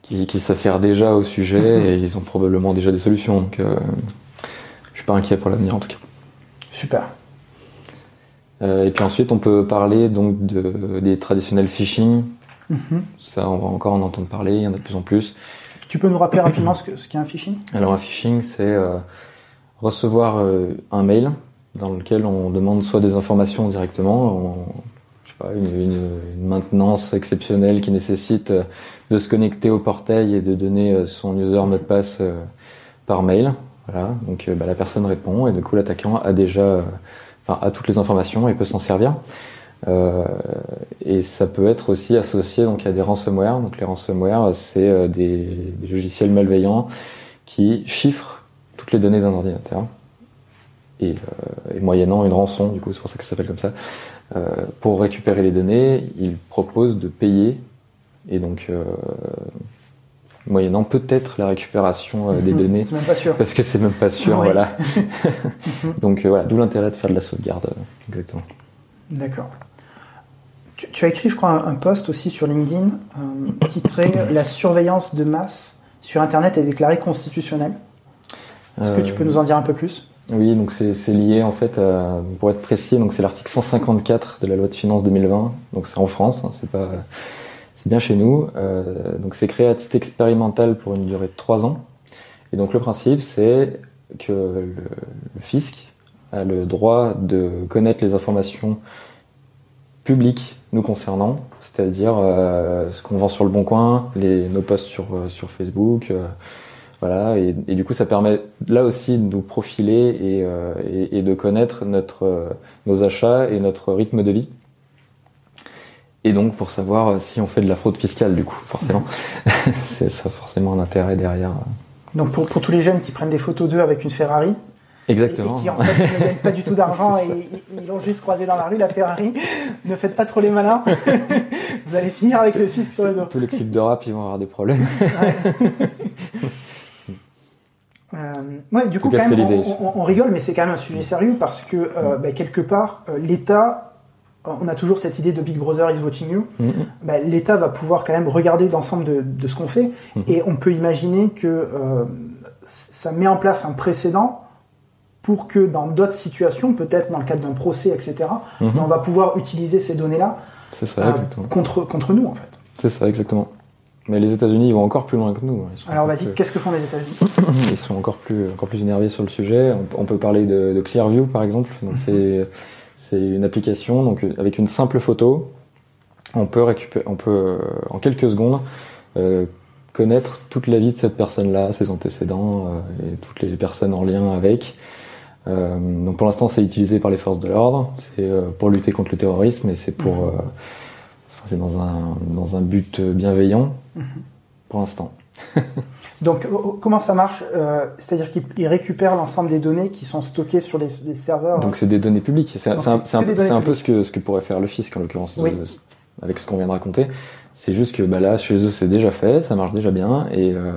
qui, qui s'affairent déjà au sujet Mhm. et ils ont probablement déjà des solutions. Donc, euh, je suis pas inquiet pour l'avenir en tout cas. Super. Euh, et puis ensuite, on peut parler donc de, des traditionnels phishing. Mhm. Ça, on va encore en entendre parler. Il y en a de plus en plus. Tu peux nous rappeler rapidement ce que- ce qu'est un phishing? Alors un phishing, c'est euh, recevoir euh, un mail dans lequel on demande soit des informations directement, une, maintenance exceptionnelle qui nécessite euh, de se connecter au portail et de donner euh, son user mot de passe par mail. Voilà, donc bah, la personne répond et du coup l'attaquant a déjà, enfin, a toutes les informations et peut s'en servir. Et ça peut être aussi associé donc à des ransomware. Donc les ransomware, c'est des logiciels malveillants qui chiffrent toutes les données d'un ordinateur et, euh, et moyennant une rançon, du coup c'est pour ça que ça s'appelle comme ça, euh, pour récupérer les données, ils proposent de payer et donc euh, moyennant peut-être la récupération euh, des Mhm. données C'est même pas sûr. parce que c'est même pas sûr, voilà. *laughs* *laughs* donc euh, voilà, d'où l'intérêt de faire de la sauvegarde, euh, exactement. D'accord. Tu, tu as écrit, je crois, un, un post aussi sur LinkedIn titré La surveillance de masse sur Internet est déclarée constitutionnelle. Est-ce que tu peux nous en dire un peu plus? Oui, donc c'est lié en fait, à- pour être précis, donc c'est l'article 154 de la loi de finances 2020. Donc c'est en France, hein, c'est pas, c'est bien chez nous. Euh, donc c'est créé à titre expérimental pour une durée de trois ans. Et donc le principe c'est que le, le fisc a le droit de connaître les informations publiques nous concernant, c'est-à-dire euh, ce qu'on vend sur le bon coin, les, nos posts sur, euh, sur Facebook. euh, voilà, et, et du coup, ça permet là aussi de nous profiler et, euh, et, et de connaître notre, euh, nos achats et notre rythme de vie. Et donc, pour savoir si on fait de la fraude fiscale, du coup, forcément. *laughs* c'est ça, forcément, un intérêt derrière. Donc pour, pour tous les jeunes qui prennent des photos d'eux avec une Ferrari Exactement. et qui en fait ne gagnent pas du tout d'argent *laughs* et ils- l'ont juste croisé dans la rue, la Ferrari, ne faites pas trop les malins. *laughs* Vous allez finir avec le fisc sur le dos. Tous les clips de rap, ils vont avoir des problèmes. Euh, ouais, du coup, quand même, on, on- on rigole, mais c'est quand même un sujet sérieux parce que euh, bah, quelque part, euh, l'État, euh, on a toujours cette idée de Big Brother is watching you. Mhm. Bah, L'État va pouvoir quand même regarder l'ensemble de, de ce qu'on fait Mhm. et on peut imaginer que euh, ça met en place un précédent pour que dans d'autres situations, peut-être dans le cadre d'un procès, etc., Mhm. on va pouvoir utiliser ces données-là euh, contre, contre nous, en fait. C'est ça, exactement. Mais les États-Unis, ils vont encore plus loin que nous. Sont Alors vas-y, plus- qu'est-ce que font les États-Unis? *clears throat* Ils sont encore plus, encore plus énervés sur le sujet. On, on peut parler de, de Clearview par exemple. Donc c'est, c'est une application donc avec une simple photo, on peut récupérer, on peut euh, en quelques secondes euh, connaître toute la vie de cette personne-là, ses antécédents euh, et toutes les personnes en lien avec. Euh, donc pour l'instant, c'est utilisé par les forces de l'ordre. C'est euh, pour lutter contre le terrorisme et c'est pour, euh, c'est dans un dans un but bienveillant pour l'instant. *laughs* Donc, comment ça marche Euh, C'est-à-dire qu'ils récupèrent l'ensemble des données qui sont stockées sur des, des serveurs. Donc c'est des données publiques. C'est un, peu- un ce que, ce que pourrait faire le fisc en l'occurrence, Oui. euh, avec ce qu'on vient de raconter. C'est juste que bah, là, chez eux, c'est déjà fait, ça marche déjà bien, et, euh,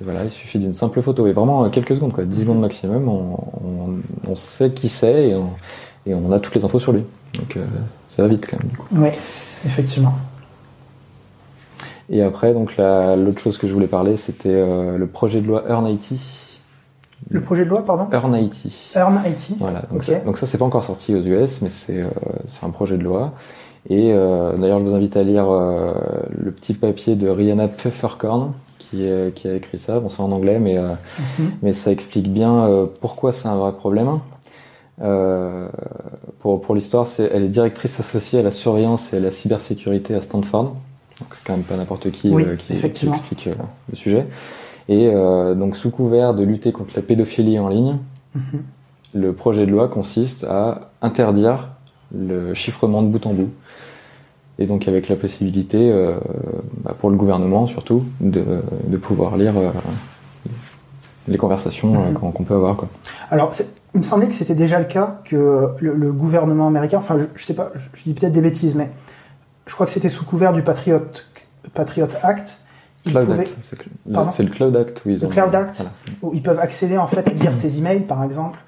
voilà, il suffit d'une simple photo, et vraiment quelques secondes, quoi, 10 secondes maximum, on, on, on sait qui c'est, et on, et on a toutes les infos sur lui. Donc euh, ça va vite quand même. du coup. Effectivement. Et après, donc la- l'autre chose que je voulais parler, c'était euh, le projet de loi Earn IT. Le projet de loi, pardon? Earn IT. Earn IT. Voilà. Donc, ça, donc ça, c'est pas encore sorti aux US, mais c'est euh, c'est un projet de loi. Et euh, d'ailleurs, je vous invite à lire le petit papier de Rihanna Pfefferkorn qui, qui a écrit ça. Bon, c'est en anglais, mais Mhm. mais ça explique bien pourquoi c'est un vrai problème. Euh, pour pour l'histoire, c'est elle est directrice associée à la surveillance et à la cybersécurité à Stanford. Donc c'est quand même pas n'importe qui Oui, euh, qui, explique euh, le sujet. Et euh, donc sous couvert de lutter contre la pédophilie en ligne, Mhm. le projet de loi consiste à interdire le chiffrement de bout en bout. Et donc avec la possibilité, bah, pour le gouvernement surtout, de, de pouvoir lire les conversations qu'on qu'on peut avoir. Quoi. Alors, c'est- il me semblait que c'était déjà le cas que le, le gouvernement américain, enfin, je, je sais pas, je, je dis peut-être des bêtises, mais je crois que c'était sous couvert du Patriot, Patriot Act. Cloud pouvaient- Act, c'est le- Pardon c'est le Cloud Act. Oui, Le ont- Cloud Act voilà. où ils peuvent accéder en fait à lire tes emails, par exemple.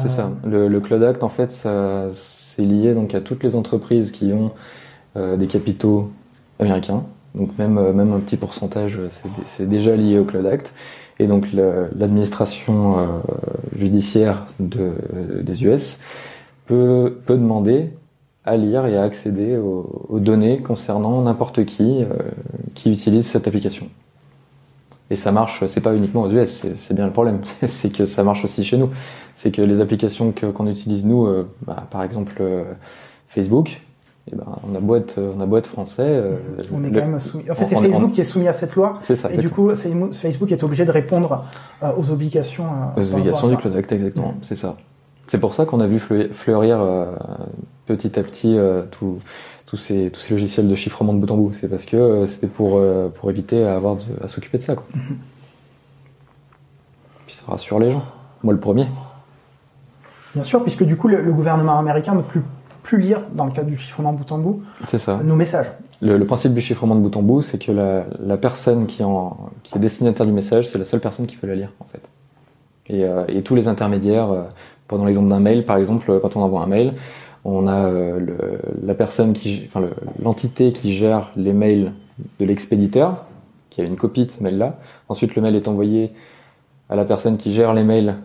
C'est Euh, ça. Le, le Cloud Act, en fait, ça, c'est lié donc à toutes les entreprises qui ont euh, des capitaux américains. Donc même euh, même un petit pourcentage, c'est déjà lié au Cloud Act. Et donc l'administration euh, judiciaire de, des US peut, demander à lire et à accéder aux, données concernant n'importe qui euh, qui utilise cette application. Et ça marche, c'est pas uniquement aux US, c'est bien le problème, *laughs* c'est que ça marche aussi chez nous. C'est que les applications qu'on utilise nous, euh, bah, par exemple Facebook, eh ben, on a beau être, on a beau être français. euh, On est le- quand même soumis. En fait, c'est Facebook on- qui est soumis à cette loi. C'est ça. Et du coup, Facebook est obligé de répondre euh, aux obligations. euh, Aux obligations du. Cloud Act, exactement. C'est ça. C'est pour ça qu'on a vu fleu- fleurir petit à petit tout- tous ces, tous ces logiciels de chiffrement de bout en bout. C'est parce que c'était pour, pour éviter à, avoir de- à s'occuper de ça. Quoi. Mhm. Puis ça rassure les gens. Moi le premier. Bien sûr, puisque du coup, le, le gouvernement américain ne peut plus, plus lire, dans le cadre du chiffrement bout en bout, C'est ça. nos messages. Le, le principe du chiffrement de bout en bout, c'est que la, la personne qui, en, qui est destinataire du message, c'est la seule personne qui peut la lire, en fait. Et, euh, et tous les intermédiaires, euh, pendant l'exemple d'un mail, par exemple, quand on envoie un mail, on a euh, le, la personne qui, enfin, le- l'entité qui gère les mails de l'expéditeur, qui a une copie de ce mail-là. Ensuite, le mail est envoyé à la personne qui gère les mails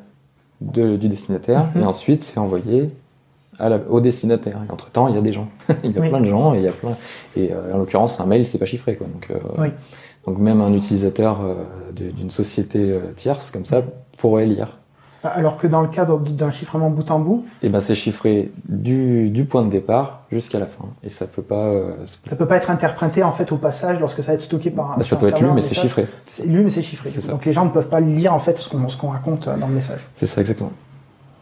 de- du destinataire, Mhm. et ensuite, c'est envoyé à la- au destinataire. Et entre-temps, il y a des gens. *laughs* il y a Oui. plein de gens, et il y a plein, et euh, en l'occurrence, un mail, c'est pas chiffré, quoi. Donc, euh, Oui. donc même un utilisateur euh, d'une société tierce comme ça pourrait lire. Alors que dans le cadre d'un chiffrement bout en bout, Et ben c'est chiffré du, du point de départ jusqu'à la fin. Et ça peut pas. ça peut- ça pas être interprété en fait au passage lorsque ça va être stocké par un. bah, sur ça un peut être lu, mais un c'est chiffré. C'est lu, mais c'est chiffré. Ça. Donc les gens ne peuvent pas lire en fait ce qu'on raconte dans le message. C'est ça exactement.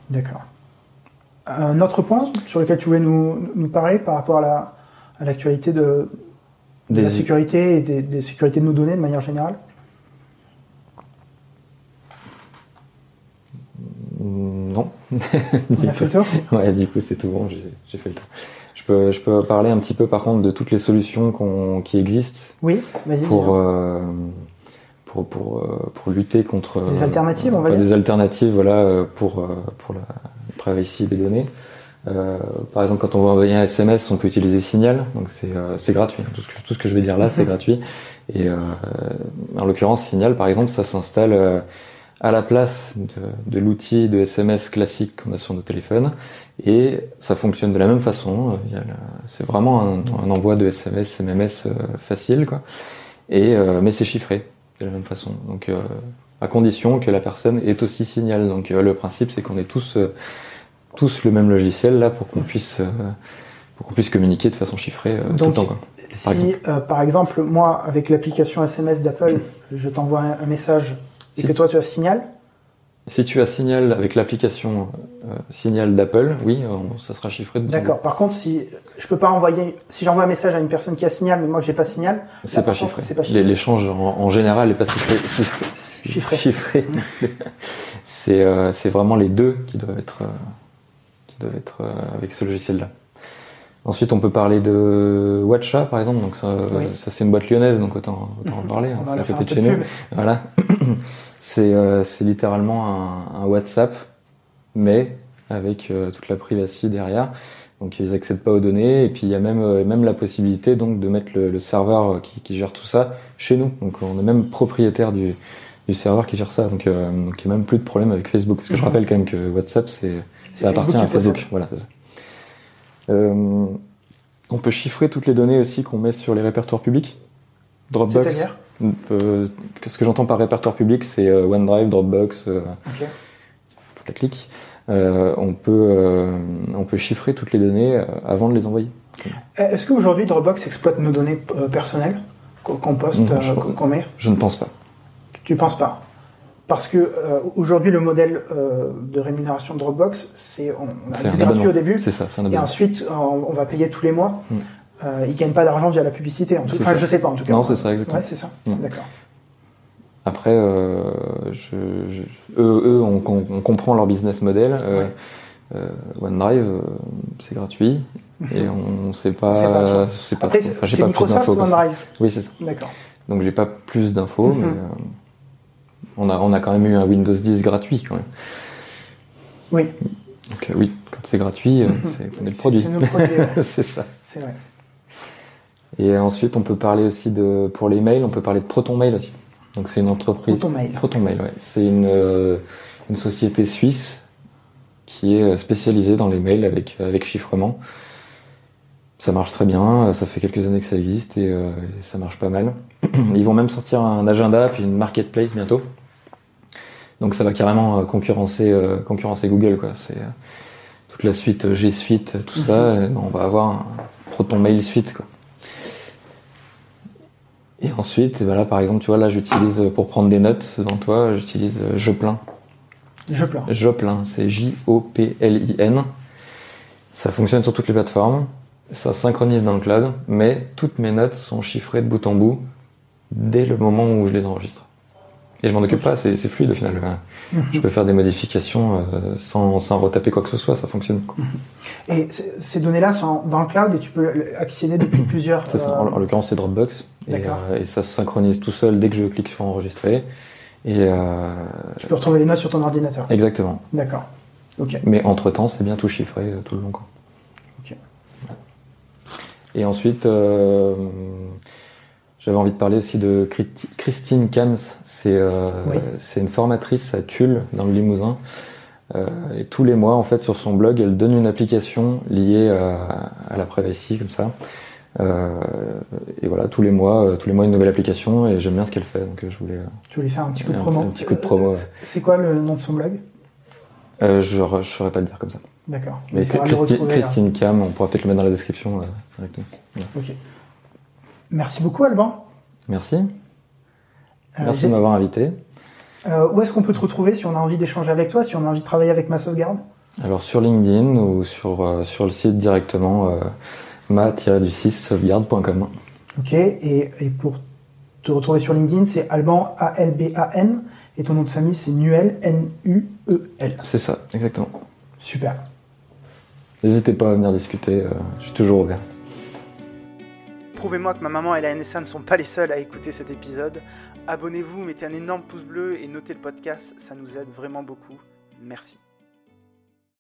D'accord. Un autre point sur lequel tu voulais nous, nous parler par rapport à la à l'actualité de, la sécurité et des, des sécurités de nos données de manière générale? Non. *laughs* On a fait le tour? ouais, du coup c'est tout bon, j'ai fait le tour. Je peux, je peux parler un petit peu par contre de toutes les solutions qui existent Oui, vas-y. pour, euh, pour, pour, euh, pour lutter contre Des euh, alternatives, on va dire des alternatives voilà euh, pour euh, pour la privacy des données Euh, par exemple quand on va envoyer un SMS on peut utiliser Signal donc c'est euh, gratuit tout ce, que, tout ce que je vais dire là c'est Mhm. gratuit et euh, en l'occurrence Signal par exemple ça s'installe à la place de, de l'outil de SMS classique qu'on a sur nos téléphones et ça fonctionne de la même façon. C'est vraiment un, un envoi de SMS, MMS facile, quoi. Et mais c'est chiffré de la même façon. Donc à condition que la personne ait aussi signal. Donc euh, le principe c'est qu'on ait tous euh, tous le même logiciel là pour qu'on puisse euh, pour qu'on puisse communiquer de façon chiffrée euh, tout le Donc, temps. Quoi. par Si, euh, par exemple, moi, avec l'application SMS d'Apple, je t'envoie un, un message et Si. que toi tu as Signal, Si tu as Signal avec l'application euh, Signal d'Apple, oui, ça sera chiffré de d'accord. Par contre, si je peux pas envoyer, si j'envoie un message à une personne qui a Signal, mais moi j'ai pas Signal, C'est pas chiffré. pas L'échange en, en général est pas chiffré. *laughs* Chiffré. chiffré. *laughs* c'est euh, vraiment les deux qui doivent être euh, qui doivent être euh, avec ce logiciel-là. Ensuite, on peut parler de Watcha, par exemple. Donc ça, Oui. ça c'est une boîte lyonnaise, donc autant, autant en parler. hein, c'est à côté de chez nous. *laughs* Voilà. *coughs* c'est euh, littéralement un, un WhatsApp, mais avec euh, toute la privacy derrière. Donc ils accèdent pas aux données et puis il y a même euh, même la possibilité donc de mettre le, le serveur qui, qui gère tout ça chez nous. Donc on est même propriétaire du du serveur qui gère ça. Donc, euh, donc il n'y a même plus de problème avec Facebook. Parce que je Mhm. rappelle quand même que WhatsApp, c'est ça appartient à possède. Facebook. Voilà, c'est ça. Euh, on peut chiffrer toutes les données aussi qu'on met sur les répertoires publics. Dropbox. C'est-à-dire Euh, ce que j'entends par répertoire public, c'est euh, OneDrive, Dropbox, euh, Ok. toute la clique. Euh, on peut euh, on peut chiffrer toutes les données avant de les envoyer. Est-ce qu'aujourd'hui Dropbox exploite nos données personnelles qu'on poste, qu'on met? Je ne pense pas. Tu penses pas Parce que euh, aujourd'hui le modèle euh, de rémunération de Dropbox, c'est on, on a un gratuit au début, C'est ça, c'est un et ensuite on, on va payer tous les mois. Mm. Euh, ils gagnent pas d'argent via la publicité. En tout Enfin, ça. je sais pas en tout cas. Non, c'est ça, exactement. Ouais, c'est ça. Mm. D'accord. Après, euh, je, je- eux, eux on, comprend leur business model. Ouais. OneDrive, c'est gratuit. Et on ne sait pas c'est pas, Après, c'est enfin, pas plus Microsoft ou ça. OneDrive Oui, c'est ça. D'accord. Donc j'ai pas plus d'infos, Mhm. mais on a on a quand même eu un Windows 10 gratuit quand même. Oui. Donc euh, oui, quand c'est gratuit, euh, Mhm. c'est on est le produit. C'est nos produits. ouais. *laughs* c'est ça. c'est vrai. Et ensuite, on peut parler aussi de pour les mails, on peut parler de Proton Mail aussi. Donc c'est une entreprise. Proton Mail. Proton Mail, ouais. C'est une euh, une société suisse qui est spécialisée dans les mails avec avec chiffrement. Ça marche très bien, ça fait quelques années que ça existe et, euh, et ça marche pas mal. *clears throat* Ils vont même sortir un agenda puis une marketplace bientôt. Donc ça va carrément euh, concurrencer euh, concurrencer Google quoi. C'est euh, toute la suite G Suite, tout ça. euh, on va avoir un Proton Mail Suite quoi. Et ensuite, voilà, par exemple, tu vois, là, j'utilise pour prendre des notes devant toi, j'utilise Joplin. Pleure. Joplin, c'est J-O-P-L-I-N. Ça fonctionne sur toutes les plateformes. Ça synchronise dans le cloud, mais toutes mes notes sont chiffrées de bout en bout dès le moment où je les enregistre. Et je m'en occupe pas, c'est fluide au final. Je peux faire des modifications euh, sans, sans retaper quoi que ce soit, ça fonctionne. quoi. Et ces données-là sont dans le cloud et tu peux accéder depuis *clears throat* plusieurs. Ça. euh, En, en l'occurrence, c'est Dropbox. Et, euh, et ça se synchronise tout seul dès que je clique sur enregistrer. Et euh, Tu peux retrouver les notes sur ton ordinateur. exactement. D'accord. Mais entre temps, c'est bien tout chiffré tout le long. Quoi. Ok. Et ensuite, j'avais envie de parler aussi de Christi- Christine Kams. C'est euh, Oui. c'est une formatrice à Tulle, dans le Limousin. Euh, et tous les mois, en fait, sur son blog, elle donne une application liée à, à la privacy, comme ça. Euh, et voilà, tous les mois, euh, tous les mois une nouvelle application. Et j'aime bien ce qu'elle fait, donc euh, je voulais. Tu voulais faire un petit coup de promo. un petit coup de promo. C'est- quoi le nom de son blog? Euh, je ne saurais pas le dire comme ça. D'accord. Mais Christine, Cam, on pourra peut-être le mettre dans la description euh, directement. Ok. Merci beaucoup, Alban. Merci. Euh, Merci de m'avoir invité. Euh, où est-ce qu'on peut te retrouver si on a envie d'échanger avec toi, si on a envie de travailler avec ma sauvegarde? Alors sur LinkedIn ou sur, euh, sur le site directement euh, ma-du6sauvegarde.com. Ok. Et, et pour te retrouver sur LinkedIn, c'est Alban, A-L-B-A-N. Et ton nom de famille, c'est Nuel, N-U-E-L. C'est ça, exactement. Super. N'hésitez pas à venir discuter, euh, je suis toujours ouvert. Prouvez-moi que ma maman et la NSA ne sont pas les seuls à écouter cet épisode. Abonnez-vous, mettez un énorme pouce bleu et notez le podcast, ça nous aide vraiment beaucoup. Merci.